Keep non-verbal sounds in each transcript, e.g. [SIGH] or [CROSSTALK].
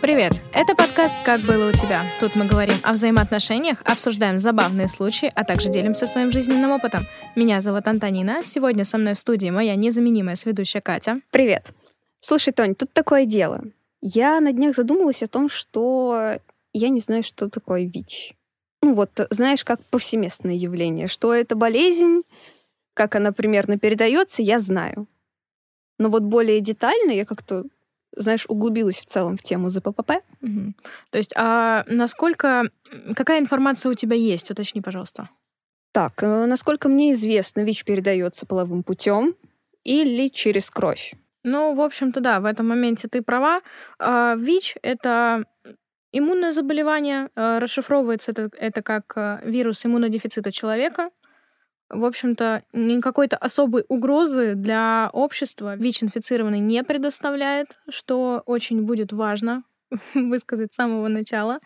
Привет! Это подкаст «Как было у тебя?». Тут мы говорим о взаимоотношениях, обсуждаем забавные случаи, а также делимся своим жизненным опытом. Меня зовут Антонина. Сегодня со мной в студии моя незаменимая сведущая Катя. Привет. Слушай, Тонь, тут такое дело. Я на днях задумалась о том, что я не знаю, что такое ВИЧ. Ну вот, знаешь, как повсеместное явление. Что это болезнь, как она примерно передается, я знаю. Но вот более детально я как-то знаешь, углубилась в целом в тему ЗППП. Угу. То есть, а насколько... Какая информация у тебя есть? Уточни, пожалуйста. Так, э, насколько мне известно, ВИЧ передается половым путем или через кровь. Ну, в общем-то, да, в этом моменте ты права. А, ВИЧ — это иммунное заболевание. А, расшифровывается это, это как э, вирус иммунодефицита человека в общем-то, никакой-то особой угрозы для общества ВИЧ-инфицированный не предоставляет, что очень будет важно [LAUGHS] высказать с самого начала.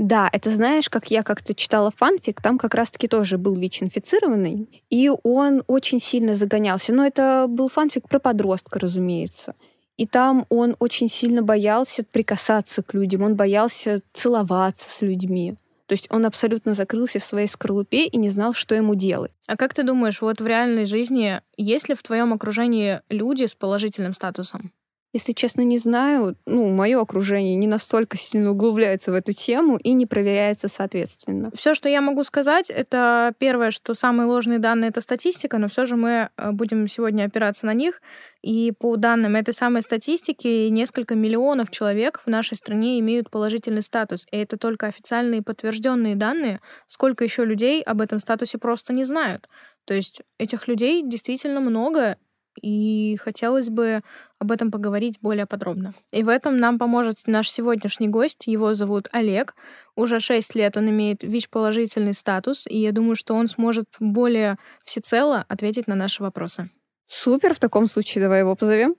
Да, это знаешь, как я как-то читала фанфик, там как раз-таки тоже был ВИЧ-инфицированный, и он очень сильно загонялся. Но это был фанфик про подростка, разумеется. И там он очень сильно боялся прикасаться к людям, он боялся целоваться с людьми. То есть он абсолютно закрылся в своей скорлупе и не знал, что ему делать. А как ты думаешь, вот в реальной жизни есть ли в твоем окружении люди с положительным статусом? Если честно, не знаю. Ну, мое окружение не настолько сильно углубляется в эту тему и не проверяется соответственно. Все, что я могу сказать, это первое, что самые ложные данные — это статистика, но все же мы э, будем сегодня опираться на них. И по данным этой самой статистики, несколько миллионов человек в нашей стране имеют положительный статус. И это только официальные подтвержденные данные. Сколько еще людей об этом статусе просто не знают. То есть этих людей действительно много, и хотелось бы об этом поговорить более подробно. И в этом нам поможет наш сегодняшний гость. Его зовут Олег. Уже 6 лет он имеет ВИЧ-положительный статус, и я думаю, что он сможет более всецело ответить на наши вопросы. Супер, в таком случае давай его позовем.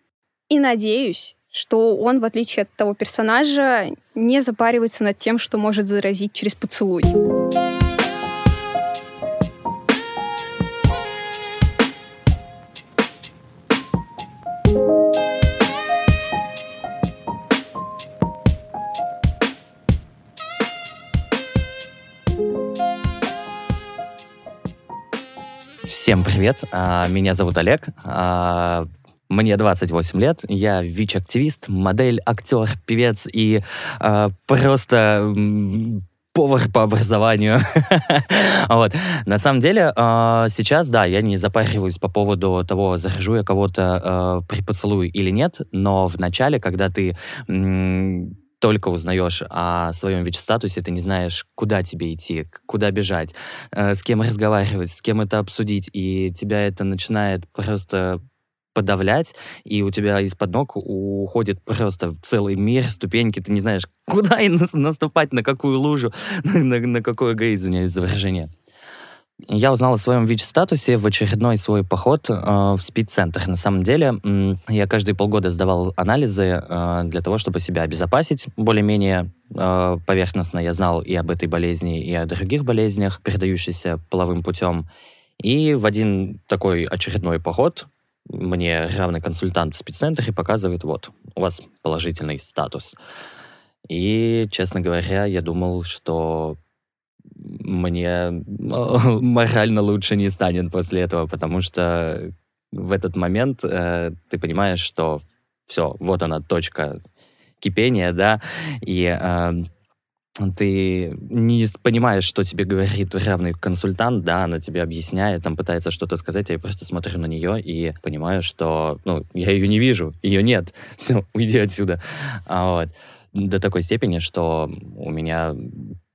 И надеюсь, что он, в отличие от того персонажа, не запаривается над тем, что может заразить через поцелуй. Привет, а, меня зовут Олег, а, мне 28 лет, я ВИЧ-активист, модель, актер, певец и а, просто повар по образованию. [LAUGHS] вот. На самом деле, сейчас, да, я не запариваюсь по поводу того, заражу я кого-то при поцелуе или нет, но в начале, когда ты только узнаешь о своем ВИЧ-статусе, ты не знаешь, куда тебе идти, куда бежать, э, с кем разговаривать, с кем это обсудить, и тебя это начинает просто подавлять, и у тебя из-под ног уходит просто целый мир, ступеньки, ты не знаешь, [LAUGHS] куда и наступать, на какую лужу, [LAUGHS] на, на какой эгоизм, извиняюсь за выражение. Я узнал о своем ВИЧ-статусе в очередной свой поход э, в СПИД-центр. На самом деле, э, я каждые полгода сдавал анализы э, для того, чтобы себя обезопасить более-менее э, поверхностно. Я знал и об этой болезни, и о других болезнях, передающихся половым путем. И в один такой очередной поход мне равный консультант в спеццентре показывает, вот, у вас положительный статус. И, честно говоря, я думал, что мне [LAUGHS] морально лучше не станет после этого, потому что в этот момент э, ты понимаешь, что все, вот она точка кипения, да, и э, ты не понимаешь, что тебе говорит равный консультант, да, она тебе объясняет, там пытается что-то сказать, а я просто смотрю на нее и понимаю, что, ну, я ее не вижу, ее нет, [LAUGHS] все, уйди отсюда. А вот до такой степени, что у меня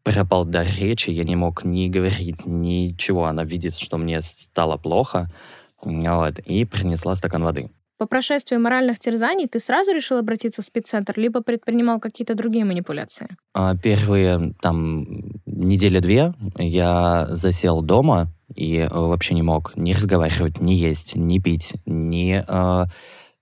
пропал дар речи, я не мог ни говорить, ничего. Она видит, что мне стало плохо, вот, и принесла стакан воды. По прошествии моральных терзаний ты сразу решил обратиться в спеццентр, либо предпринимал какие-то другие манипуляции? А, первые там недели-две я засел дома и вообще не мог ни разговаривать, ни есть, ни пить, ни э,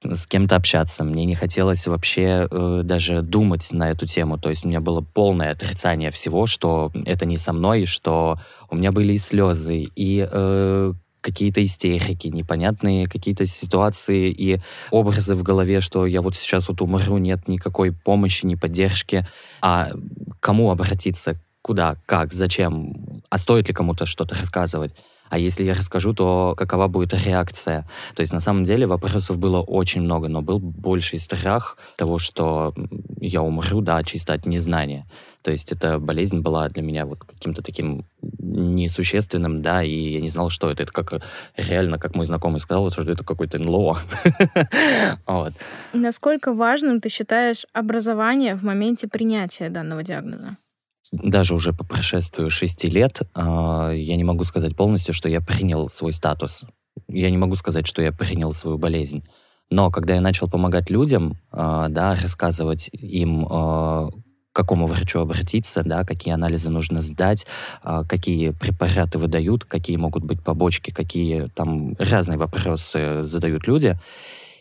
с кем-то общаться. Мне не хотелось вообще э, даже думать на эту тему. То есть у меня было полное отрицание всего, что это не со мной, что у меня были и слезы, и э, какие-то истерики, непонятные какие-то ситуации и образы в голове, что я вот сейчас вот умру, нет никакой помощи, ни поддержки. А кому обратиться, куда, как, зачем, а стоит ли кому-то что-то рассказывать? А если я расскажу, то какова будет реакция? То есть на самом деле вопросов было очень много, но был больший страх того, что я умру, да, чисто от незнания. То есть эта болезнь была для меня вот каким-то таким несущественным, да, и я не знал, что это. Это как реально, как мой знакомый сказал, что это какой-то НЛО. [LAUGHS] Насколько важным ты считаешь образование в моменте принятия данного диагноза? Даже уже по прошествию шести лет э, я не могу сказать полностью, что я принял свой статус. Я не могу сказать, что я принял свою болезнь. Но когда я начал помогать людям, э, да, рассказывать им э, к какому врачу обратиться, да, какие анализы нужно сдать, а, какие препараты выдают, какие могут быть побочки, какие там разные вопросы задают люди.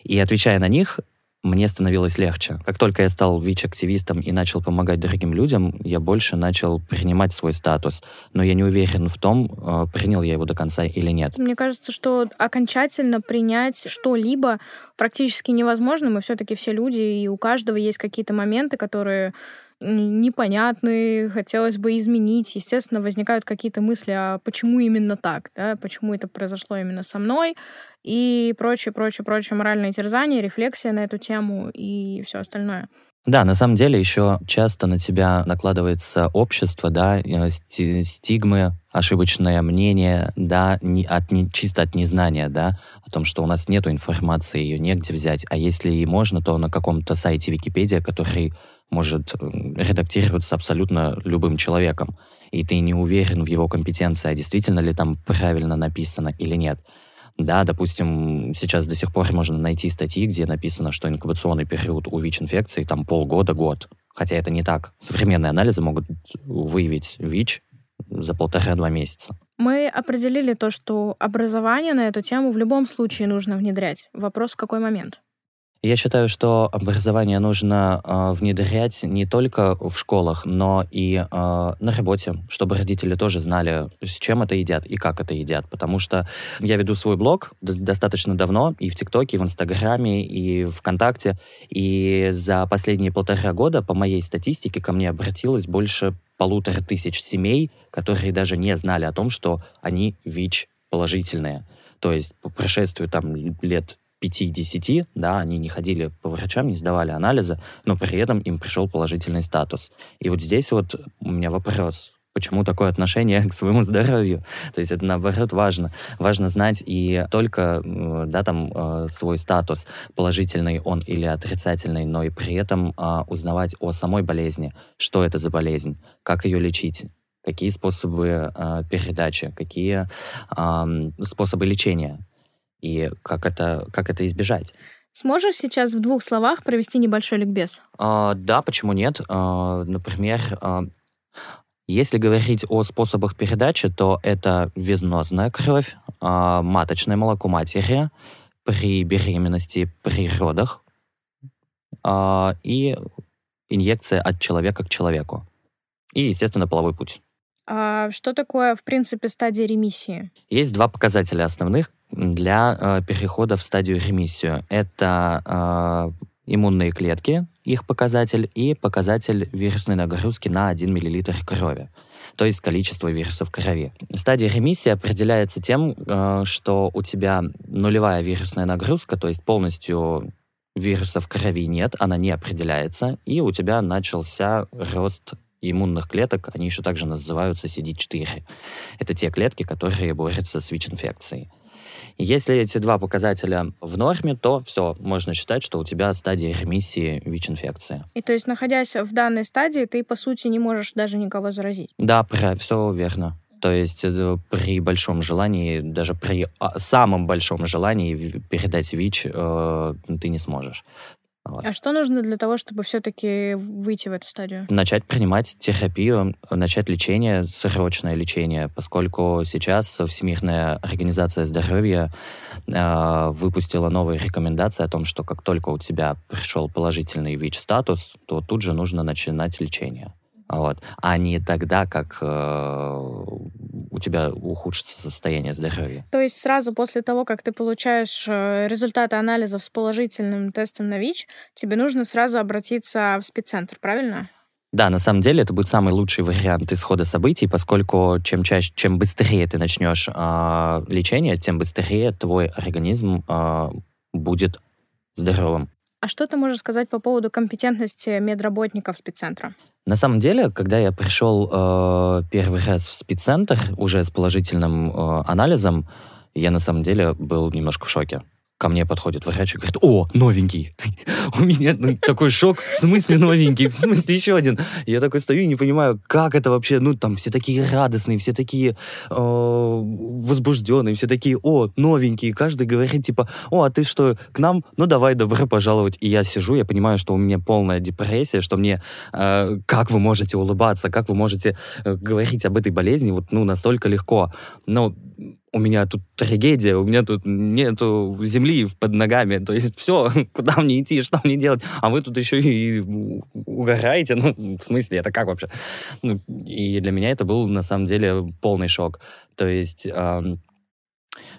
И отвечая на них, мне становилось легче. Как только я стал ВИЧ-активистом и начал помогать другим людям, я больше начал принимать свой статус. Но я не уверен в том, а, принял я его до конца или нет. Мне кажется, что окончательно принять что-либо практически невозможно. Мы все-таки все люди, и у каждого есть какие-то моменты, которые непонятны, хотелось бы изменить. Естественно, возникают какие-то мысли, а почему именно так, да, почему это произошло именно со мной, и прочее, прочее, прочее моральное терзание, рефлексия на эту тему и все остальное. Да, на самом деле еще часто на тебя накладывается общество, да, э, стигмы, ошибочное мнение, да, не, от, не, чисто от незнания, да, о том, что у нас нет информации, ее негде взять, а если и можно, то на каком-то сайте Википедия, который может редактироваться абсолютно любым человеком, и ты не уверен в его компетенции, а действительно ли там правильно написано или нет. Да, допустим, сейчас до сих пор можно найти статьи, где написано, что инкубационный период у ВИЧ-инфекции там полгода-год. Хотя это не так. Современные анализы могут выявить ВИЧ за полтора-два месяца. Мы определили то, что образование на эту тему в любом случае нужно внедрять. Вопрос в какой момент? Я считаю, что образование нужно э, внедрять не только в школах, но и э, на работе, чтобы родители тоже знали, с чем это едят и как это едят. Потому что я веду свой блог достаточно давно и в ТикТоке, и в Инстаграме, и ВКонтакте. И за последние полтора года, по моей статистике, ко мне обратилось больше полутора тысяч семей, которые даже не знали о том, что они ВИЧ положительные. То есть по прошествию там лет 5-10, да, они не ходили по врачам, не сдавали анализы, но при этом им пришел положительный статус. И вот здесь вот у меня вопрос, почему такое отношение [LAUGHS] к своему здоровью. То есть это, наоборот, важно. Важно знать и только, да, там, э, свой статус, положительный он или отрицательный, но и при этом а, узнавать о самой болезни, что это за болезнь, как ее лечить, какие способы а, передачи, какие способы лечения и как это, как это избежать. Сможешь сейчас в двух словах провести небольшой ликбез? А, да, почему нет? А, например, а, если говорить о способах передачи, то это везнозная кровь, а, маточное молоко матери при беременности, при родах а, и инъекция от человека к человеку. И, естественно, половой путь. А что такое, в принципе, стадия ремиссии? Есть два показателя основных, для э, перехода в стадию ремиссию. Это э, иммунные клетки, их показатель, и показатель вирусной нагрузки на 1 мл крови то есть количество вирусов в крови. Стадия ремиссии определяется тем, э, что у тебя нулевая вирусная нагрузка, то есть полностью вирусов в крови нет, она не определяется, и у тебя начался рост иммунных клеток, они еще также называются CD4. Это те клетки, которые борются с ВИЧ-инфекцией. Если эти два показателя в норме, то все, можно считать, что у тебя стадия ремиссии ВИЧ-инфекции. И то есть, находясь в данной стадии, ты, по сути, не можешь даже никого заразить? Да, все верно. То есть э, при большом желании, даже при а, самом большом желании передать ВИЧ э, ты не сможешь. Вот. А что нужно для того, чтобы все-таки выйти в эту стадию? Начать принимать терапию, начать лечение, срочное лечение, поскольку сейчас Всемирная организация здоровья э, выпустила новые рекомендации о том, что как только у тебя пришел положительный ВИЧ-статус, то тут же нужно начинать лечение. Вот. А не тогда, как э, у тебя ухудшится состояние здоровья. То есть сразу после того, как ты получаешь э, результаты анализов с положительным тестом на ВИЧ, тебе нужно сразу обратиться в спеццентр, правильно? Да, на самом деле это будет самый лучший вариант исхода событий, поскольку чем чаще, чем быстрее ты начнешь э, лечение, тем быстрее твой организм э, будет здоровым. А что ты можешь сказать по поводу компетентности медработников спеццентра? На самом деле, когда я пришел э, первый раз в спеццентр уже с положительным э, анализом, я на самом деле был немножко в шоке ко мне подходит врач и говорит, о, новенький. [LAUGHS] У меня ну, такой шок, в смысле новенький, в смысле еще один. Я такой стою и не понимаю, как это вообще, ну там все такие радостные, все такие э, возбужденные, все такие, о, новенькие. Каждый говорит типа, о, а ты что, к нам? Ну давай, добро пожаловать. И я сижу, я понимаю, что у меня полная депрессия, что мне, э, как вы можете улыбаться, как вы можете э, говорить об этой болезни вот, ну, настолько легко. Но у меня тут трагедия, у меня тут нету земли под ногами, то есть все, [LAUGHS] куда мне идти, что мне делать, а вы тут еще и угораете, ну, в смысле, это как вообще? Ну, и для меня это был, на самом деле, полный шок. То есть...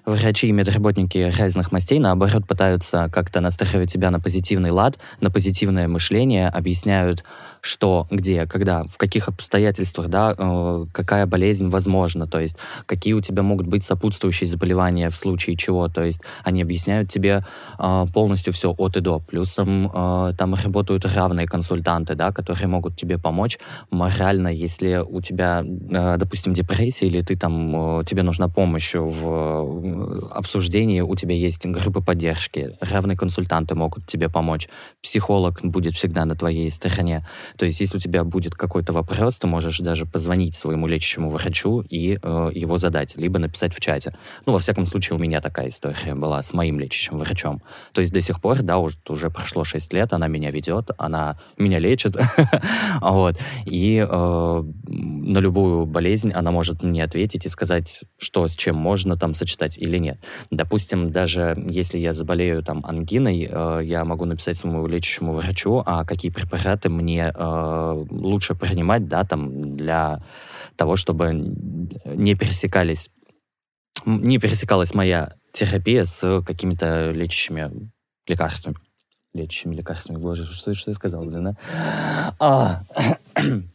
Врачи и медработники разных мастей, наоборот, пытаются как-то настраивать тебя на позитивный лад, на позитивное мышление, объясняют, что, где, когда, в каких обстоятельствах, да, э, какая болезнь возможна, то есть какие у тебя могут быть сопутствующие заболевания в случае чего, то есть они объясняют тебе э, полностью все от и до. Плюсом э, там работают равные консультанты, да, которые могут тебе помочь морально, если у тебя, э, допустим, депрессия или ты там, э, тебе нужна помощь в э, обсуждении, у тебя есть группы поддержки, равные консультанты могут тебе помочь, психолог будет всегда на твоей стороне. То есть, если у тебя будет какой-то вопрос, ты можешь даже позвонить своему лечащему врачу и э, его задать, либо написать в чате. Ну, во всяком случае, у меня такая история была с моим лечащим врачом. То есть до сих пор, да, уже, уже прошло 6 лет, она меня ведет, она меня лечит, [LAUGHS] вот. И э, на любую болезнь она может мне ответить и сказать, что с чем можно там сочетать или нет. Допустим, даже если я заболею там ангиной, э, я могу написать своему лечащему врачу, а какие препараты мне э, лучше принимать, да, там, для того, чтобы не пересекались, не пересекалась моя терапия с какими-то лечащими лекарствами. Лечащими лекарствами. Боже, что, что я сказал, блин, а? а [CLEARS THROAT]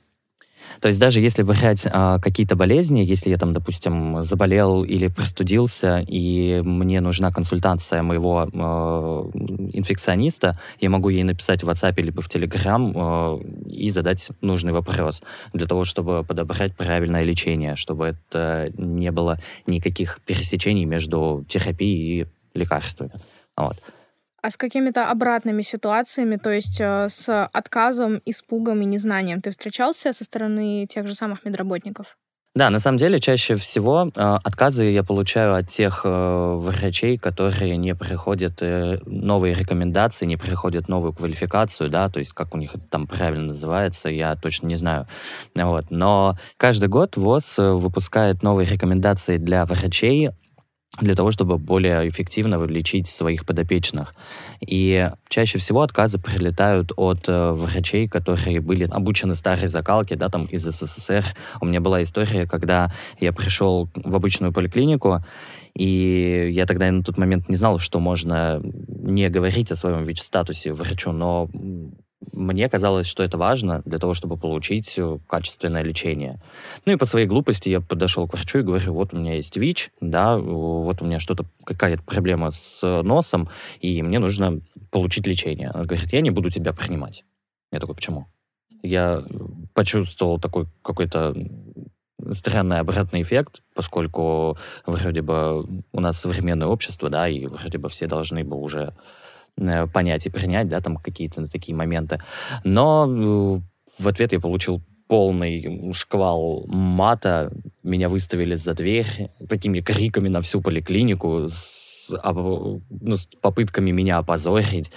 то есть даже если брать а, какие-то болезни, если я там, допустим, заболел или простудился, и мне нужна консультация моего а, инфекциониста, я могу ей написать в WhatsApp либо в Telegram а, и задать нужный вопрос для того, чтобы подобрать правильное лечение, чтобы это не было никаких пересечений между терапией и лекарствами. Вот. А с какими-то обратными ситуациями, то есть э, с отказом, испугом и незнанием ты встречался со стороны тех же самых медработников? Да, на самом деле чаще всего э, отказы я получаю от тех э, врачей, которые не приходят э, новые рекомендации, не приходят новую квалификацию, да, то есть как у них это там правильно называется, я точно не знаю. Вот. Но каждый год ВОЗ э, выпускает новые рекомендации для врачей для того, чтобы более эффективно лечить своих подопечных. И чаще всего отказы прилетают от э, врачей, которые были обучены старой закалке, да, там из СССР. У меня была история, когда я пришел в обычную поликлинику, и я тогда на тот момент не знал, что можно не говорить о своем ВИЧ-статусе врачу, но мне казалось, что это важно для того, чтобы получить э, качественное лечение. Ну и по своей глупости я подошел к врачу и говорю, вот у меня есть ВИЧ, да, вот у меня что-то, какая-то проблема с носом, и мне нужно получить лечение. Она говорит, я не буду тебя принимать. Я такой, почему? Я почувствовал такой какой-то странный обратный эффект, поскольку вроде бы у нас современное общество, да, и вроде бы все должны бы уже Э, понять и принять, да, там какие-то такие моменты. Но э, в ответ я получил полный шквал мата. Меня выставили за дверь такими криками на всю поликлинику, с, ну, с попытками меня опозорить.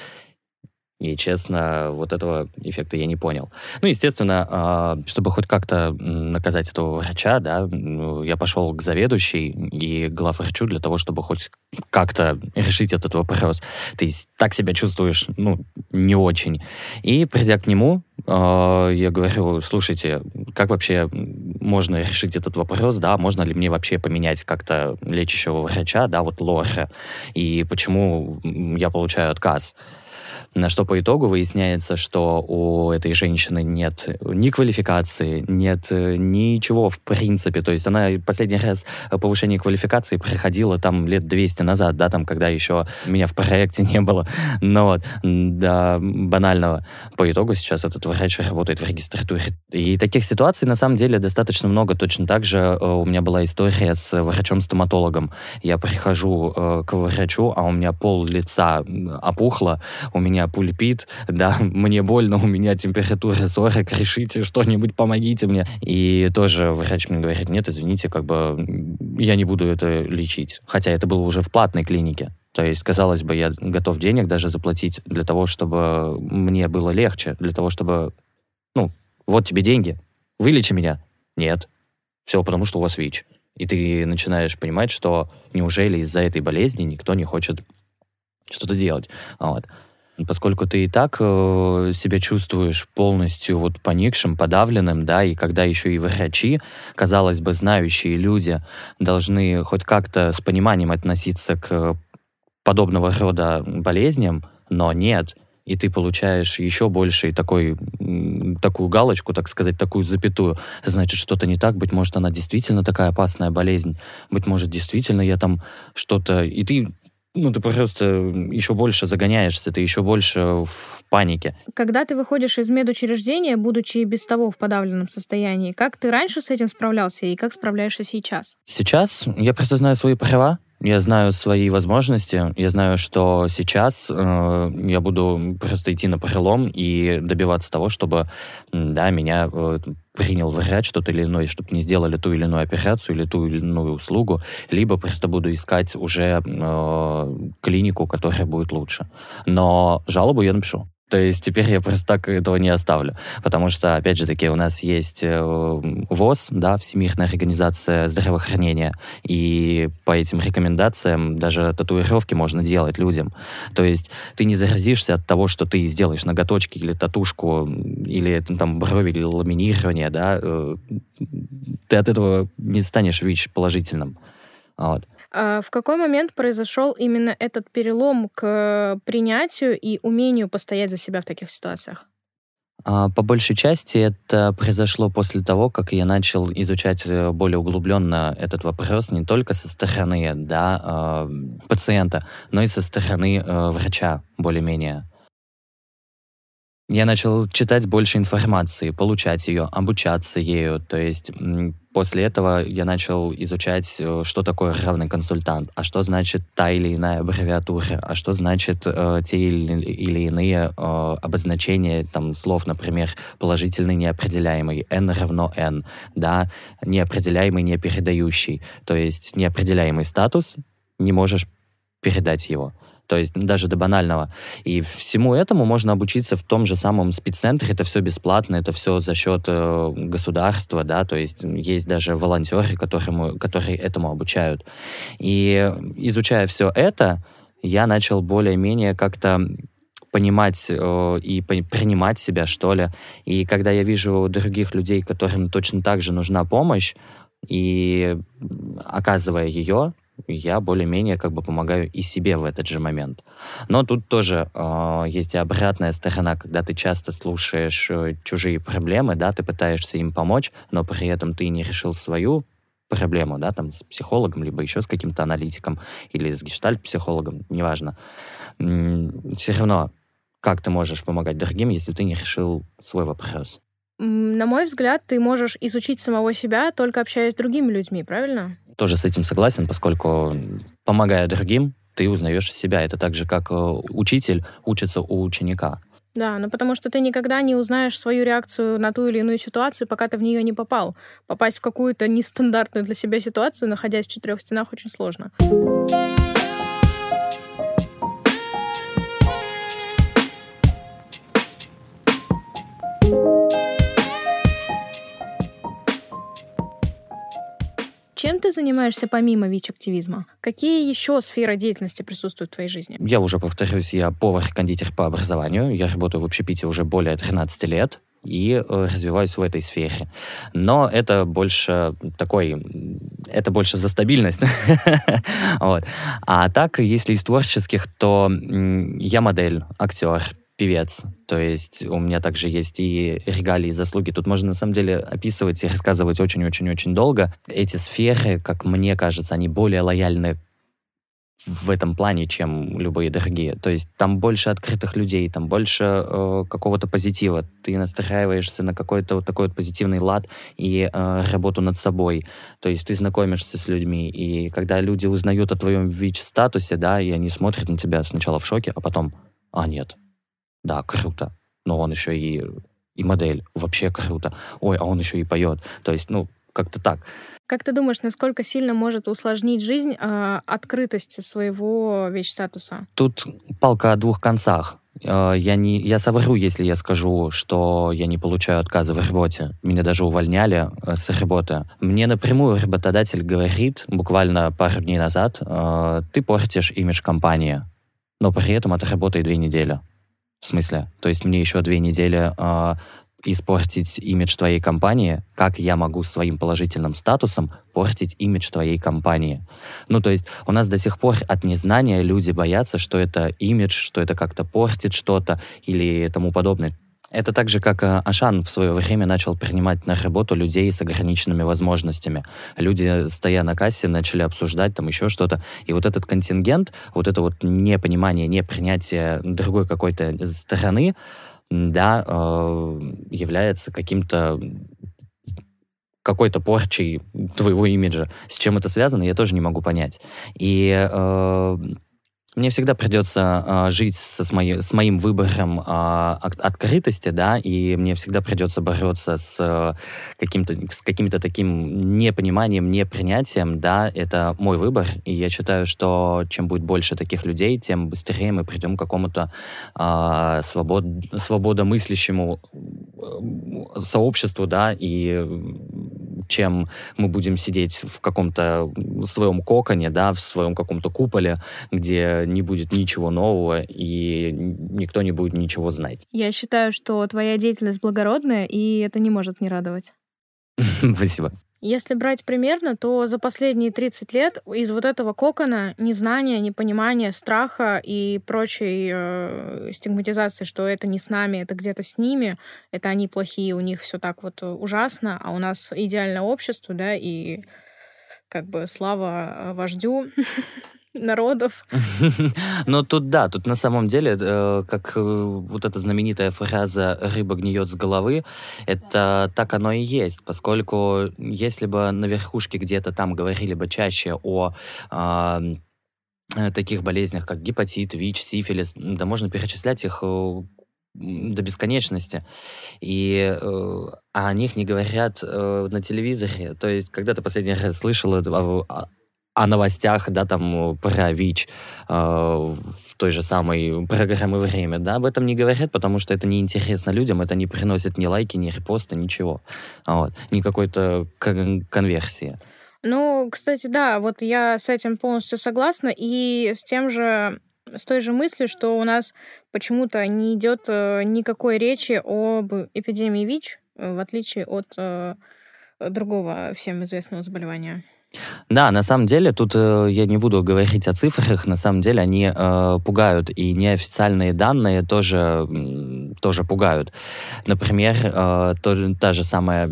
И, честно, вот этого эффекта я не понял. Ну, естественно, а, чтобы хоть как-то наказать этого врача, да, ну, я пошел к заведующей и главврачу для того, чтобы хоть как-то решить этот вопрос. Ты так себя чувствуешь, ну, не очень. И, придя к нему, а, я говорю, слушайте, как вообще можно решить этот вопрос, да, можно ли мне вообще поменять как-то лечащего врача, да, вот лора, и почему я получаю отказ? На что по итогу выясняется, что у этой женщины нет ни квалификации, нет э, ничего в принципе. То есть она последний раз повышение квалификации проходила там лет 200 назад, да, там, когда еще меня в проекте [LAUGHS] не было. Но вот, до банального. По итогу сейчас этот врач работает в регистратуре. И таких ситуаций на самом деле достаточно много. Точно так же э, у меня была история с врачом-стоматологом. Я прихожу э, к врачу, а у меня пол лица опухло, у меня меня пульпит, да, мне больно, у меня температура 40, решите что-нибудь, помогите мне. И тоже врач мне говорит, нет, извините, как бы я не буду это лечить. Хотя это было уже в платной клинике. То есть, казалось бы, я готов денег даже заплатить для того, чтобы мне было легче, для того, чтобы, ну, вот тебе деньги, вылечи меня. Нет. Все потому, что у вас ВИЧ. И ты начинаешь понимать, что неужели из-за этой болезни никто не хочет что-то делать. Вот поскольку ты и так э, себя чувствуешь полностью вот поникшим, подавленным, да, и когда еще и врачи, казалось бы, знающие люди должны хоть как-то с пониманием относиться к подобного рода болезням, но нет, и ты получаешь еще больше такой, такую галочку, так сказать, такую запятую. Значит, что-то не так, быть может, она действительно такая опасная болезнь, быть может, действительно я там что-то... И ты ну, ты просто еще больше загоняешься, ты еще больше в панике. Когда ты выходишь из медучреждения, будучи без того в подавленном состоянии, как ты раньше с этим справлялся и как справляешься сейчас? Сейчас я просто знаю свои права, я знаю свои возможности, я знаю, что сейчас э, я буду просто идти на пролом и добиваться того, чтобы, да, меня э, принял врач что-то или иное, чтобы не сделали ту или иную операцию или ту или иную услугу, либо просто буду искать уже э, клинику, которая будет лучше. Но жалобу я напишу. То есть теперь я просто так этого не оставлю. Потому что, опять же таки, у нас есть э, ВОЗ, да, Всемирная организация здравоохранения, и по этим рекомендациям даже татуировки можно делать людям. То есть ты не заразишься от того, что ты сделаешь ноготочки или татушку, или там брови, или ламинирование, да, э, ты от этого не станешь ВИЧ положительным. Вот. А в какой момент произошел именно этот перелом к принятию и умению постоять за себя в таких ситуациях? А, по большей части это произошло после того, как я начал изучать э, более углубленно этот вопрос не только со стороны да, а, пациента, но и со стороны э, врача более-менее. Я начал читать больше информации, получать ее, обучаться ею. То есть после этого я начал изучать, э, что такое равный консультант, а что значит та или иная аббревиатура, а что значит э, те или, или иные э, обозначения там, слов, например, положительный неопределяемый, n равно n, да, неопределяемый непередающий. То есть неопределяемый статус, не можешь передать его то есть даже до банального. И всему этому можно обучиться в том же самом спеццентре, это все бесплатно, это все за счет э, государства, да, то есть есть даже волонтеры, которому, которые этому обучают. И изучая все это, я начал более-менее как-то понимать э, и принимать себя, что ли. И когда я вижу других людей, которым точно так же нужна помощь, и оказывая ее, я более-менее как бы помогаю и себе в этот же момент. Но тут тоже э, есть и обратная сторона, когда ты часто слушаешь э, чужие проблемы, да, ты пытаешься им помочь, но при этом ты не решил свою проблему, да, там, с психологом, либо еще с каким-то аналитиком, или с гештальт-психологом, неважно. Все равно, как ты можешь помогать другим, если ты не решил свой вопрос? На мой взгляд, ты можешь изучить самого себя, только общаясь с другими людьми, правильно? Тоже с этим согласен, поскольку, помогая другим, ты узнаешь себя. Это так же, как э, учитель учится у ученика. Да, ну потому что ты никогда не узнаешь свою реакцию на ту или иную ситуацию, пока ты в нее не попал. Попасть в какую-то нестандартную для себя ситуацию, находясь в четырех стенах, очень сложно. Чем ты занимаешься помимо ВИЧ-активизма? Какие еще сферы деятельности присутствуют в твоей жизни? Я уже повторюсь, я повар-кондитер по образованию. Я работаю в общепите уже более 13 лет и э, развиваюсь в этой сфере. Но это больше такой, это больше за стабильность. [LAUGHS] А так, если из творческих, то я модель, актер, певец. То есть у меня также есть и регалии, и заслуги. Тут можно на самом деле описывать и рассказывать очень-очень-очень долго. Эти сферы, как мне кажется, они более лояльны в этом плане, чем любые другие. То есть там больше открытых людей, там больше э, какого-то позитива. Ты настраиваешься на какой-то вот такой вот позитивный лад и э, работу над собой. То есть ты знакомишься с людьми, и когда люди узнают о твоем ВИЧ-статусе, да, и они смотрят на тебя сначала в шоке, а потом, а, нет, да, круто. Но он еще и, и модель, вообще круто. Ой, а он еще и поет. То есть, ну, как-то так. Как ты думаешь, насколько сильно может усложнить жизнь э, открытость своего ВИЧ-статуса? Тут палка о двух концах. Э, я, не, я совру, если я скажу, что я не получаю отказы в работе. Меня даже увольняли э, с работы. Мне напрямую работодатель говорит, буквально пару дней назад, э, ты портишь имидж компании, но при этом отработай две недели. В смысле? То есть мне еще две недели э, испортить имидж твоей компании, как я могу своим положительным статусом портить имидж твоей компании. Ну, то есть у нас до сих пор от незнания люди боятся, что это имидж, что это как-то портит что-то или тому подобное. Это так же, как э, Ашан в свое время начал принимать на работу людей с ограниченными возможностями. Люди, стоя на кассе, начали обсуждать там еще что-то. И вот этот контингент, вот это вот непонимание, непринятие другой какой-то стороны, да, э, является каким-то какой-то порчей твоего имиджа. С чем это связано, я тоже не могу понять. И э, мне всегда придется э, жить со, с, мои, с моим выбором э, открытости, да, и мне всегда придется бороться с, э, каким-то, с каким-то таким непониманием, непринятием, да, это мой выбор, и я считаю, что чем будет больше таких людей, тем быстрее мы придем к какому-то э, свобод, свободомыслящему сообществу, да, и чем мы будем сидеть в каком-то своем коконе, да, в своем каком-то куполе, где не будет ничего нового и никто не будет ничего знать. Я считаю, что твоя деятельность благородная, и это не может не радовать. [LAUGHS] Спасибо. Если брать примерно, то за последние 30 лет из вот этого кокона незнания, непонимания, страха и прочей э, стигматизации, что это не с нами, это где-то с ними, это они плохие, у них все так вот ужасно, а у нас идеальное общество, да, и как бы слава э, вождю. [LAUGHS] народов. [LAUGHS] Но тут да, тут на самом деле, э, как э, вот эта знаменитая фраза «рыба гниет с головы», это так оно и есть, поскольку если бы на верхушке где-то там говорили бы чаще о э, таких болезнях, как гепатит, ВИЧ, сифилис, да можно перечислять их до бесконечности. И э, о них не говорят э, на телевизоре. То есть, когда ты последний раз слышал о новостях, да, там, про ВИЧ э, в той же самой программе «Время», да, об этом не говорят, потому что это неинтересно людям, это не приносит ни лайки, ни репосты, ничего. Вот. Ни какой-то кон- конверсии. Ну, кстати, да, вот я с этим полностью согласна, и с тем же с той же мыслью, что у нас почему-то не идет э, никакой речи об эпидемии ВИЧ, э, в отличие от э, другого всем известного заболевания. Да, на самом деле, тут э, я не буду говорить о цифрах, на самом деле они э, пугают, и неофициальные данные тоже, тоже пугают. Например, э, то, та же самая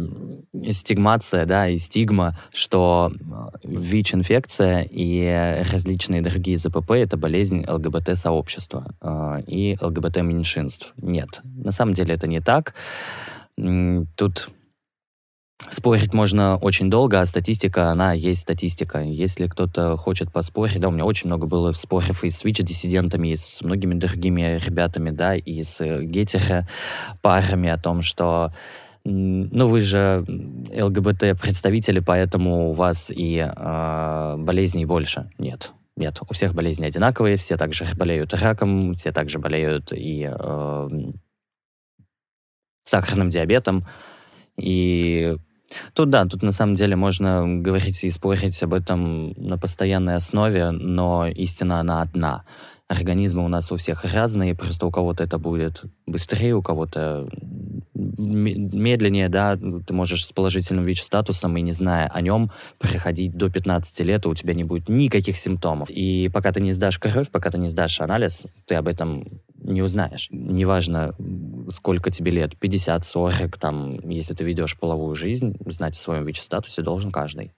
стигмация, да, и стигма, что э, ВИЧ-инфекция и различные другие ЗПП — это болезнь ЛГБТ-сообщества э, и ЛГБТ-меньшинств. Нет, на самом деле это не так. Тут Спорить можно очень долго, а статистика, она есть статистика. Если кто-то хочет поспорить, да, у меня очень много было споров и с ВИЧ-диссидентами, и с многими другими ребятами, да, и с гетеро-парами о том, что ну, вы же ЛГБТ-представители, поэтому у вас и э, болезней больше. Нет, нет, у всех болезни одинаковые, все также болеют раком, все также болеют и э, сахарным диабетом. И Тут да, тут на самом деле можно говорить и спорить об этом на постоянной основе, но истина она одна. Организмы у нас у всех разные, просто у кого-то это будет быстрее, у кого-то медленнее, да, ты можешь с положительным ВИЧ-статусом и не зная о нем проходить до 15 лет, и у тебя не будет никаких симптомов. И пока ты не сдашь кровь, пока ты не сдашь анализ, ты об этом не узнаешь. Неважно, сколько тебе лет, 50, 40, там, если ты ведешь половую жизнь, знать о своем ВИЧ-статусе должен каждый.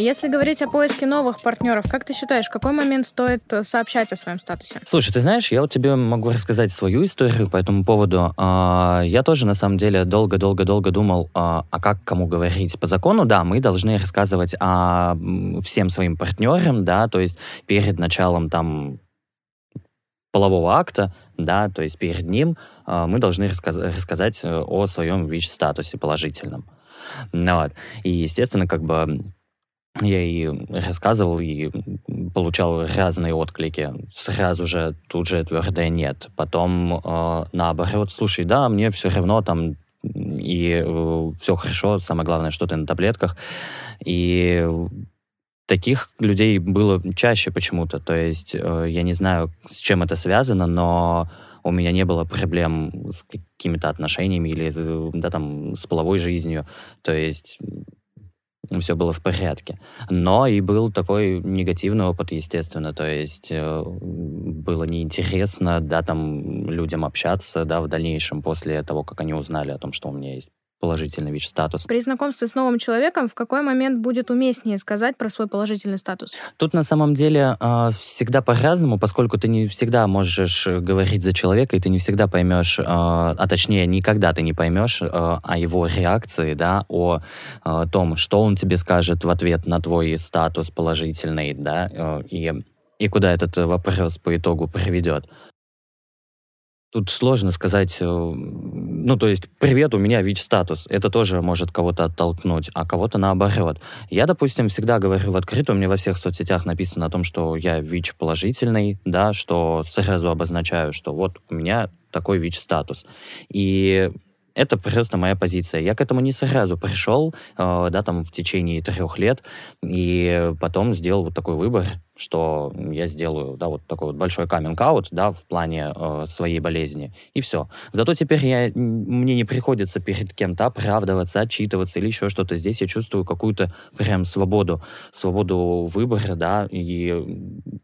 Если говорить о поиске новых партнеров, как ты считаешь, в какой момент стоит э, сообщать о своем статусе? Слушай, ты знаешь, я вот тебе могу рассказать свою историю по этому поводу. А, я тоже, на самом деле, долго-долго-долго думал, а, а как кому говорить. По закону, да, мы должны рассказывать о всем своим партнерам, да, то есть перед началом там полового акта, да, то есть перед ним а, мы должны рассказ- рассказать э, о своем ВИЧ-статусе положительном. Вот. И, естественно, как бы я и рассказывал, и получал разные отклики. Сразу же тут же твердое нет. Потом э, наоборот, слушай, да, мне все равно там и э, все хорошо, самое главное, что ты на таблетках. И таких людей было чаще почему-то. То есть э, я не знаю, с чем это связано, но у меня не было проблем с какими-то отношениями или да, там, с половой жизнью. То есть все было в порядке. Но и был такой негативный опыт, естественно, то есть э, было неинтересно, да, там людям общаться, да, в дальнейшем после того, как они узнали о том, что у меня есть положительный ВИЧ-статус. При знакомстве с новым человеком в какой момент будет уместнее сказать про свой положительный статус? Тут на самом деле э, всегда по-разному, поскольку ты не всегда можешь говорить за человека, и ты не всегда поймешь, э, а точнее никогда ты не поймешь э, о его реакции, да, о э, том, что он тебе скажет в ответ на твой статус положительный, да, э, и и куда этот вопрос по итогу приведет. Тут сложно сказать, э, ну, то есть, привет, у меня ВИЧ-статус. Это тоже может кого-то оттолкнуть, а кого-то наоборот. Я, допустим, всегда говорю в открытую, меня во всех соцсетях написано о том, что я ВИЧ положительный, да, что сразу обозначаю, что вот у меня такой ВИЧ-статус. И это просто моя позиция. Я к этому не сразу пришел, э, да, там, в течение трех лет, и потом сделал вот такой выбор, что я сделаю, да, вот такой вот большой каминг-аут, да, в плане э, своей болезни, и все. Зато теперь я, мне не приходится перед кем-то оправдываться, отчитываться или еще что-то. Здесь я чувствую какую-то прям свободу, свободу выбора, да, и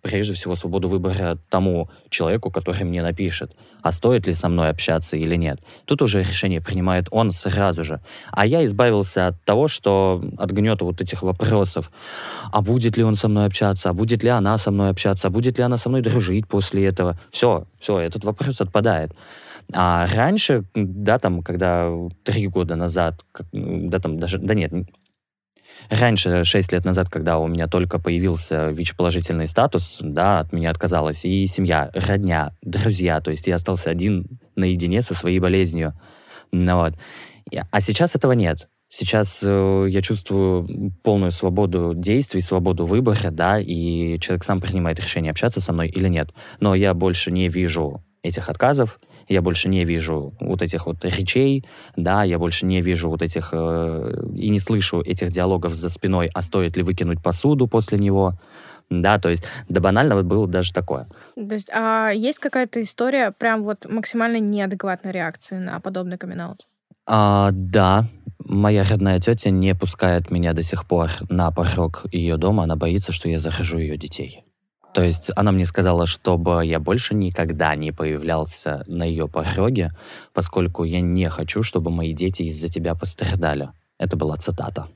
прежде всего свободу выбора тому человеку, который мне напишет, а стоит ли со мной общаться или нет. Тут уже решение принимает он сразу же. А я избавился от того, что от гнета вот этих вопросов, а будет ли он со мной общаться, а будет ли ли она со мной общаться, будет ли она со мной дружить после этого. Все, все, этот вопрос отпадает. А раньше, да, там, когда три года назад, да, там даже, да нет, раньше, шесть лет назад, когда у меня только появился ВИЧ-положительный статус, да, от меня отказалась и семья, родня, друзья, то есть я остался один наедине со своей болезнью. Ну, вот. А сейчас этого нет. Сейчас э, я чувствую полную свободу действий, свободу выбора, да, и человек сам принимает решение, общаться со мной или нет. Но я больше не вижу этих отказов, я больше не вижу вот этих вот речей, да, я больше не вижу вот этих э, и не слышу этих диалогов за спиной, а стоит ли выкинуть посуду после него, да, то есть до банального было даже такое. То есть, а есть какая-то история прям вот максимально неадекватной реакции на подобный камин -аут? А, да, моя родная тетя не пускает меня до сих пор на порог ее дома. Она боится, что я захожу ее детей. То есть она мне сказала, чтобы я больше никогда не появлялся на ее пороге, поскольку я не хочу, чтобы мои дети из-за тебя пострадали. Это была цитата.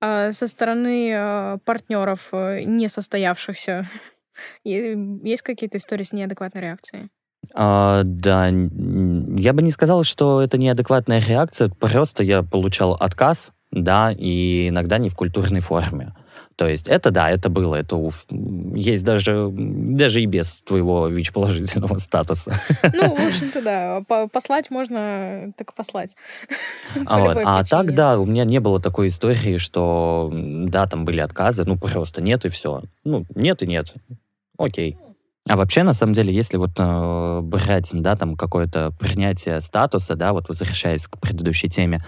А со стороны э, партнеров э, не состоявшихся [LAUGHS] есть какие-то истории с неадекватной реакцией? А, да, я бы не сказал, что это неадекватная реакция, просто я получал отказ, да, и иногда не в культурной форме. То есть это да, это было, это есть даже, даже и без твоего ВИЧ-положительного статуса. Ну, в [LAUGHS] общем-то, да, послать можно так послать. [LAUGHS] А, вот. а так, да, у меня не было такой истории, что, да, там были отказы, ну, просто нет и все. Ну, нет и нет. Окей. А вообще, на самом деле, если вот э, брать, да, там какое-то принятие статуса, да, вот возвращаясь к предыдущей теме,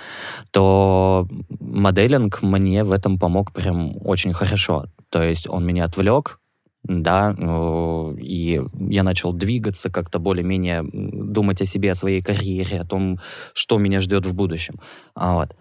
то моделинг мне в этом помог прям очень хорошо. То есть он меня отвлек, да, э, и я начал двигаться, как-то более-менее думать о себе, о своей карьере, о том, что меня ждет в будущем. Вот.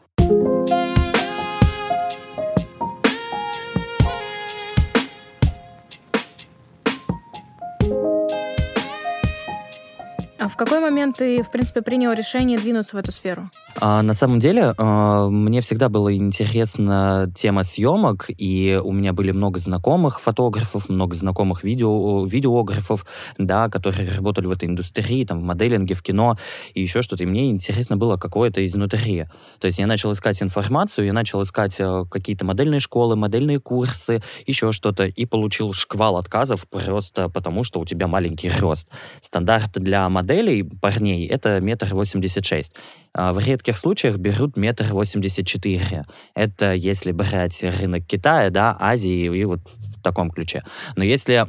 А в какой момент ты, в принципе, принял решение двинуться в эту сферу? А, на самом деле, а, мне всегда была интересна тема съемок, и у меня были много знакомых фотографов, много знакомых видео, видеографов, да, которые работали в этой индустрии, там, в моделинге, в кино и еще что-то. И мне интересно было какое-то изнутри. То есть я начал искать информацию, я начал искать э, какие-то модельные школы, модельные курсы, еще что-то, и получил шквал отказов просто потому, что у тебя маленький рост. Стандарт для модели моделей парней это метр восемьдесят шесть. А в редких случаях берут метр восемьдесят четыре. Это если брать рынок Китая, да, Азии и вот в таком ключе. Но если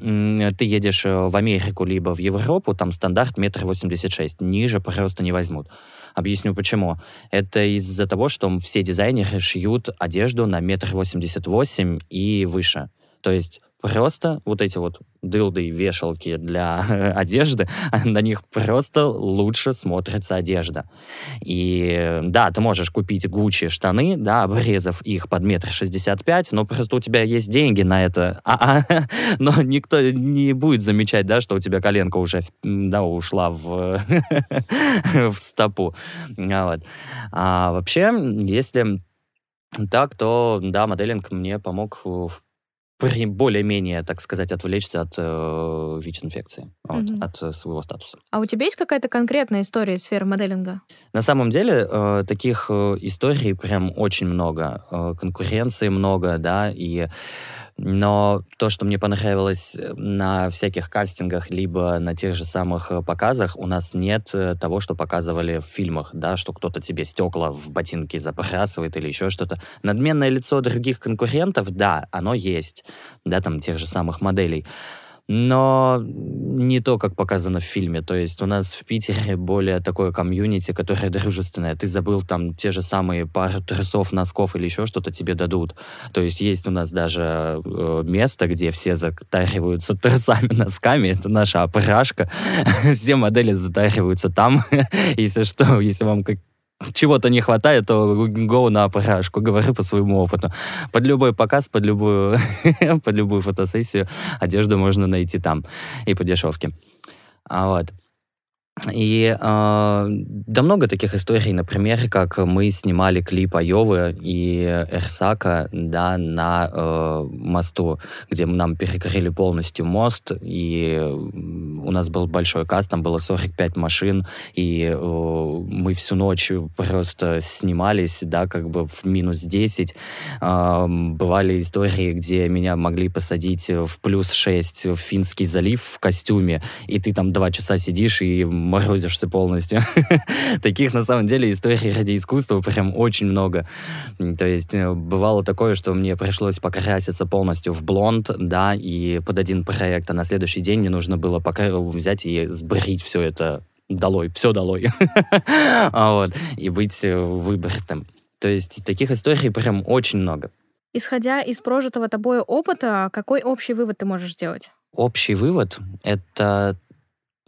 ты едешь э, в Америку либо в Европу, там стандарт метр восемьдесят шесть. Ниже просто не возьмут. Объясню почему. Это из-за того, что все дизайнеры шьют одежду на метр восемьдесят восемь и выше. То есть просто вот эти вот дылды и вешалки для [LAUGHS] одежды, [LAUGHS] на них просто лучше смотрится одежда. И да, ты можешь купить Гуччи штаны, да, обрезав их под метр шестьдесят пять, но просто у тебя есть деньги на это, а, а, [LAUGHS] но никто не будет замечать, да, что у тебя коленка уже, да, ушла в, в стопу. Вот. А вообще, если так, то, да, моделинг мне помог в более-менее, так сказать, отвлечься от э, ВИЧ-инфекции, вот, mm-hmm. от э, своего статуса. А у тебя есть какая-то конкретная история из сферы моделинга? На самом деле э, таких э, историй прям очень много. Э, конкуренции много, да, и но то, что мне понравилось э, на всяких кастингах, либо на тех же самых э, показах, у нас нет э, того, что показывали в фильмах, да, что кто-то тебе стекла в ботинки забрасывает или еще что-то. Надменное лицо других конкурентов, да, оно есть, да, там тех же самых моделей но не то, как показано в фильме. То есть у нас в Питере [LAUGHS] более такое комьюнити, которое [LAUGHS] дружественное. Ты забыл там те же самые пару трусов, носков или еще что-то тебе дадут. То есть есть у нас даже э, место, где все затариваются [LAUGHS] трусами, носками. Это наша опрашка. все модели затариваются там. если что, если вам как чего-то не хватает, то go на опрашку, говорю по своему опыту. Под любой показ, под любую, [LAUGHS] под любую фотосессию одежду можно найти там и по дешевке. А вот. И э, да много таких историй, например, как мы снимали клип Айовы и Эрсака да, на э, мосту, где нам перекрыли полностью мост, и у нас был большой каст, там было 45 машин, и э, мы всю ночь просто снимались, да, как бы в минус 10. Э, бывали истории, где меня могли посадить в плюс 6 в Финский залив в костюме, и ты там два часа сидишь и морозишься полностью. [LAUGHS] Таких, на самом деле, историй ради искусства прям очень много. То есть э, бывало такое, что мне пришлось покраситься полностью в блонд, да, и под один проект, а на следующий день мне нужно было пока взять и сбрить все это долой, все долой. [LAUGHS] Вот, и быть э, выбритым. То есть таких историй прям очень много. Исходя из прожитого тобой опыта, какой общий вывод ты можешь сделать? Общий вывод — это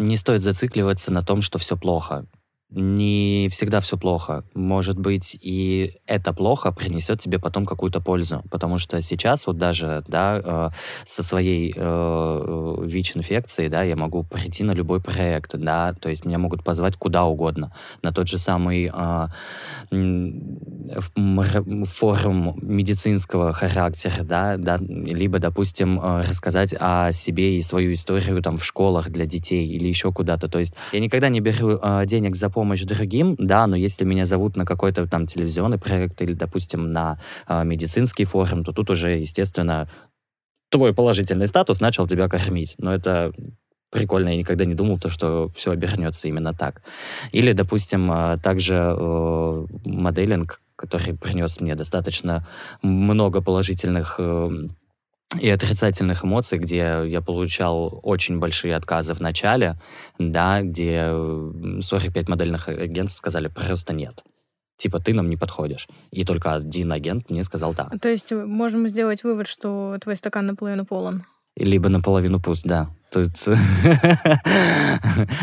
не стоит зацикливаться на том, что все плохо не всегда все плохо. Может быть, и это плохо принесет тебе потом какую-то пользу. Потому что сейчас вот даже, да, э, со своей э, ВИЧ-инфекцией, да, я могу прийти на любой проект, да, то есть меня могут позвать куда угодно. На тот же самый э, форум медицинского характера, да, да, либо, допустим, э, рассказать о себе и свою историю там в школах для детей или еще куда-то. То есть я никогда не беру э, денег за помощь другим, да, но если меня зовут на какой-то там телевизионный проект или, допустим, на э, медицинский форум, то тут уже, естественно, твой положительный статус начал тебя кормить. Но это прикольно, я никогда не думал, то, что все обернется именно так. Или, допустим, а, также э, моделинг, который принес мне достаточно много положительных э, и отрицательных эмоций, где я получал очень большие отказы в начале, да, где 45 модельных агентств сказали просто нет. Типа, ты нам не подходишь. И только один агент мне сказал да. То есть можем сделать вывод, что твой стакан наполовину полон? Либо наполовину пуст, да. Тут... [LAUGHS]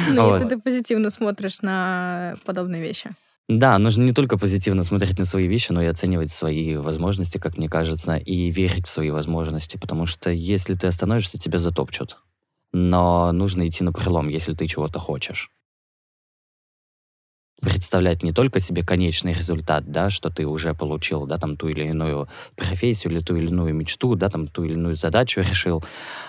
Ну, если ты позитивно смотришь на подобные вещи. Да, нужно не только позитивно смотреть на свои вещи, но и оценивать свои возможности, как мне кажется, и верить в свои возможности, потому что если ты остановишься, тебя затопчут. Но нужно идти на пролом, если ты чего-то хочешь представлять не только себе конечный результат, да, что ты уже получил, да, там ту или иную профессию или ту или иную мечту, да, там ту или иную задачу решил,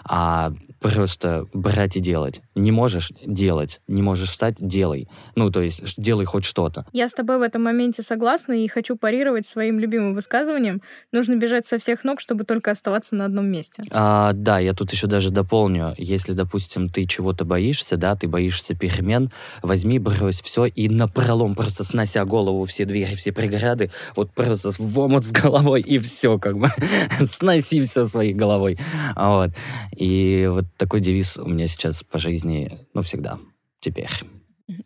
а просто брать и делать. Не можешь делать, не можешь встать, делай. Ну, то есть делай хоть что-то. Я с тобой в этом моменте согласна и хочу парировать своим любимым высказыванием. Нужно бежать со всех ног, чтобы только оставаться на одном месте. А, да, я тут еще даже дополню. Если, допустим, ты чего-то боишься, да, ты боишься перемен, возьми, брось все и на пролом просто снося голову все двери, все преграды, вот просто в омут с головой и все, как бы, [LAUGHS] сноси все своей головой. Вот. И вот такой девиз у меня сейчас по жизни, ну, всегда, теперь.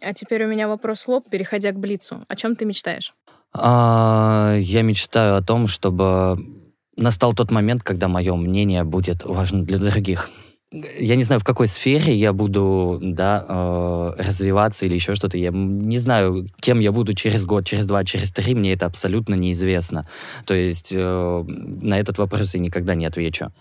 А теперь у меня вопрос лоб, переходя к Блицу. О чем ты мечтаешь? А, я мечтаю о том, чтобы настал тот момент, когда мое мнение будет важно для других я не знаю, в какой сфере я буду да, э, развиваться или еще что-то. Я не знаю, кем я буду через год, через два, через три. Мне это абсолютно неизвестно. То есть э, на этот вопрос я никогда не отвечу.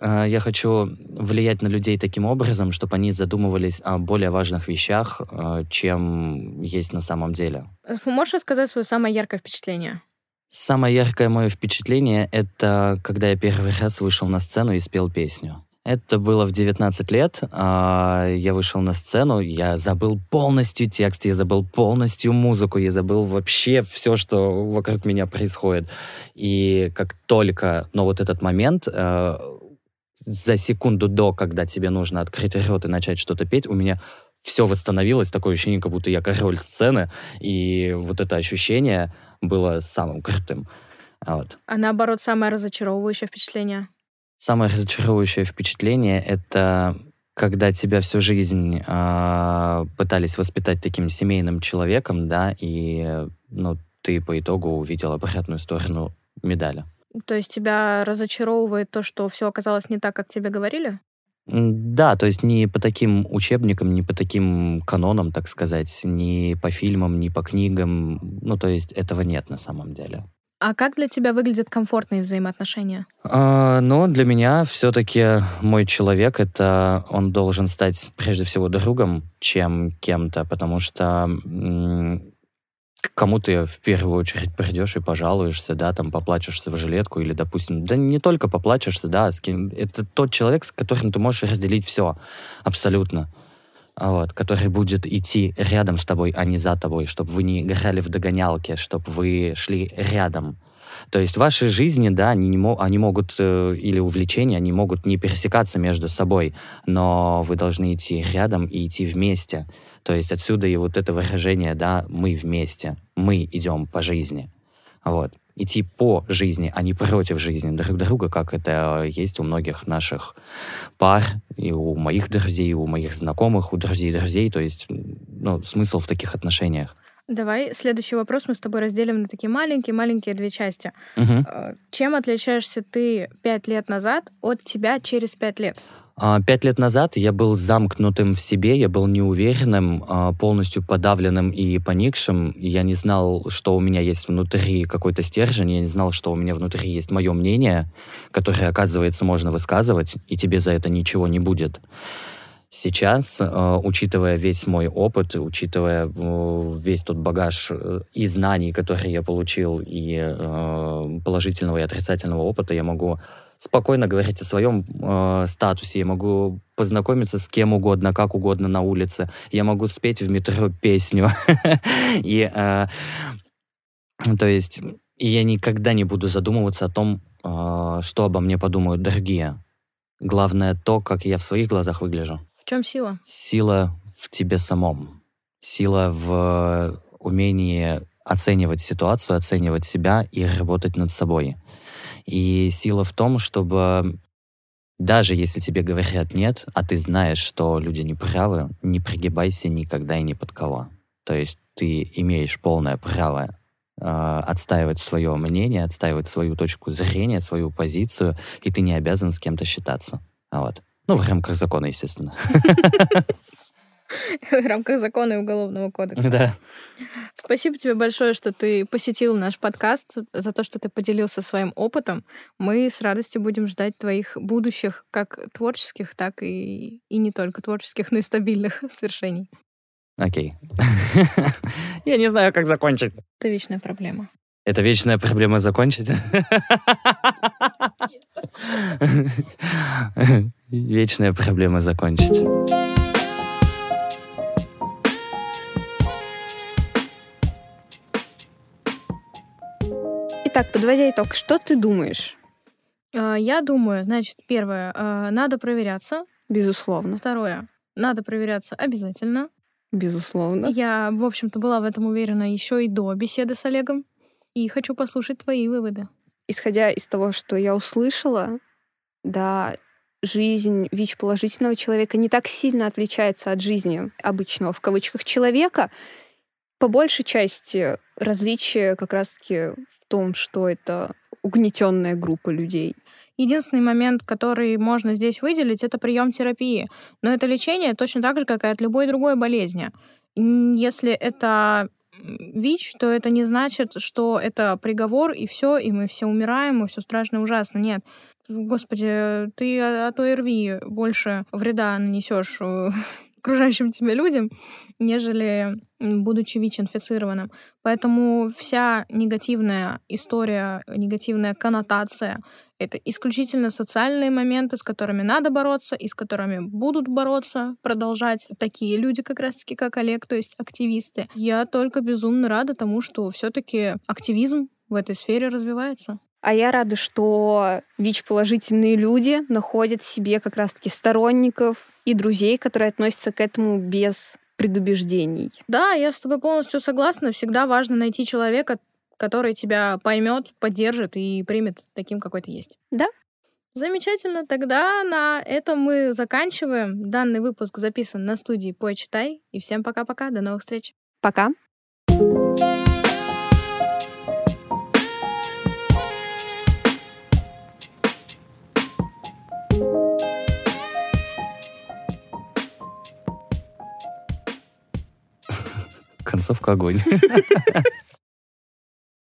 Э, я хочу влиять на людей таким образом, чтобы они задумывались о более важных вещах, э, чем есть на самом деле. Можешь рассказать свое самое яркое впечатление? Самое яркое мое впечатление — это когда я первый раз вышел на сцену и спел песню. Это было в 19 лет. А, я вышел на сцену, я забыл полностью текст, я забыл полностью музыку, я забыл вообще все, что вокруг меня происходит. И как только, но вот этот момент, э, за секунду до, когда тебе нужно открыть рот и начать что-то петь, у меня все восстановилось, такое ощущение, как будто я король сцены, и вот это ощущение было самым крутым. Вот. А наоборот, самое разочаровывающее впечатление? Самое разочаровывающее впечатление — это когда тебя всю жизнь э, пытались воспитать таким семейным человеком, да, и ну, ты по итогу увидел обратную сторону медали. То есть тебя разочаровывает то, что все оказалось не так, как тебе говорили? Да, то есть не по таким учебникам, не по таким канонам, так сказать, не по фильмам, не по книгам. Ну, то есть этого нет на самом деле. А как для тебя выглядят комфортные взаимоотношения? А, ну, для меня все-таки мой человек это он должен стать прежде всего другом, чем кем-то, потому что к кому ты в первую очередь придешь и пожалуешься, да, там поплачешься в жилетку или, допустим, да не только поплачешься, да, с кем, это тот человек, с которым ты можешь разделить все, абсолютно вот, который будет идти рядом с тобой, а не за тобой, чтобы вы не играли в догонялки, чтобы вы шли рядом. То есть ваши жизни, да, они, не мо- они могут, э, или увлечения, они могут не пересекаться между собой, но вы должны идти рядом и идти вместе. То есть отсюда и вот это выражение, да, мы вместе, мы идем по жизни. Вот идти по жизни, а не против жизни друг друга, как это есть у многих наших пар, и у моих друзей, и у моих знакомых, у друзей друзей. То есть, ну, смысл в таких отношениях. Давай следующий вопрос мы с тобой разделим на такие маленькие-маленькие две части. Угу. Чем отличаешься ты пять лет назад от тебя через пять лет? А, пять лет назад я был замкнутым в себе, я был неуверенным, а, полностью подавленным и поникшим. Я не знал, что у меня есть внутри какой-то стержень, я не знал, что у меня внутри есть мое мнение, которое, оказывается, можно высказывать, и тебе за это ничего не будет. Сейчас, а, учитывая весь мой опыт, учитывая весь тот багаж э, и знаний, которые я получил, и положительного и отрицательного опыта, я могу спокойно говорить о своем э, статусе. Я могу познакомиться с кем угодно, как угодно на улице. Я могу спеть в метро песню. [LAUGHS] И, э, то есть, я никогда не буду задумываться о том, э, что обо мне подумают другие. Главное то, как я в своих глазах выгляжу. Чем сила? Сила в тебе самом. Сила в умении оценивать ситуацию, оценивать себя и работать над собой. И сила в том, чтобы Даже если тебе говорят нет, а ты знаешь, что люди не правы, не пригибайся никогда и ни под кого. То есть ты имеешь полное право э, отстаивать свое мнение, отстаивать свою точку зрения, свою позицию, и ты не обязан с кем-то считаться. Вот. Ну, в рамках закона, естественно. [LAUGHS] В рамках закона и уголовного кодекса. Да. Спасибо тебе большое, что ты посетил наш подкаст, за то, что ты поделился своим опытом. Мы с радостью будем ждать твоих будущих, как творческих, так и, и не только творческих, но и стабильных [LAUGHS] свершений. Окей. [LAUGHS] Я не знаю, как закончить. Это вечная проблема. Это вечная проблема закончить? Вечная проблема закончить. Итак, подводя итог, что ты думаешь? А, Я думаю, значит, первое, а, надо проверяться. Безусловно. Второе, надо проверяться обязательно. Безусловно. Я, в общем-то, была в этом уверена еще и до беседы с Олегом. И хочу послушать твои выводы. Исходя из того, что я услышала, да, жизнь ВИЧ-положительного человека не так сильно отличается от жизни обычного, в кавычках, человека. По большей части различие как раз-таки в том, что это угнетенная группа людей. Единственный момент, который можно здесь выделить, это прием терапии. Но это лечение точно так же, как и от любой другой болезни. Если это ВИЧ, то это не значит, что это приговор, и все, и мы все умираем, и все страшно и ужасно. Нет. Господи, ты от ОРВИ больше вреда нанесешь э, [LAUGHS] окружающим тебя людям, нежели будучи ВИЧ-инфицированным. Поэтому вся негативная история, негативная коннотация — это исключительно социальные моменты, с которыми надо бороться и с которыми будут бороться, продолжать такие люди, как раз-таки, как Олег, то есть активисты. Я только безумно рада тому, что все таки активизм в этой сфере развивается. А я рада, что ВИЧ-положительные люди находят себе как раз-таки сторонников и друзей, которые относятся к этому без предубеждений. Да, я с тобой полностью согласна. Всегда важно найти человека, который тебя поймет, поддержит и примет таким, какой ты есть. Да. Замечательно. Тогда на этом мы заканчиваем. Данный выпуск записан на студии «Почитай». И всем пока-пока. До новых встреч. Пока. Концовка огонь. [LAUGHS]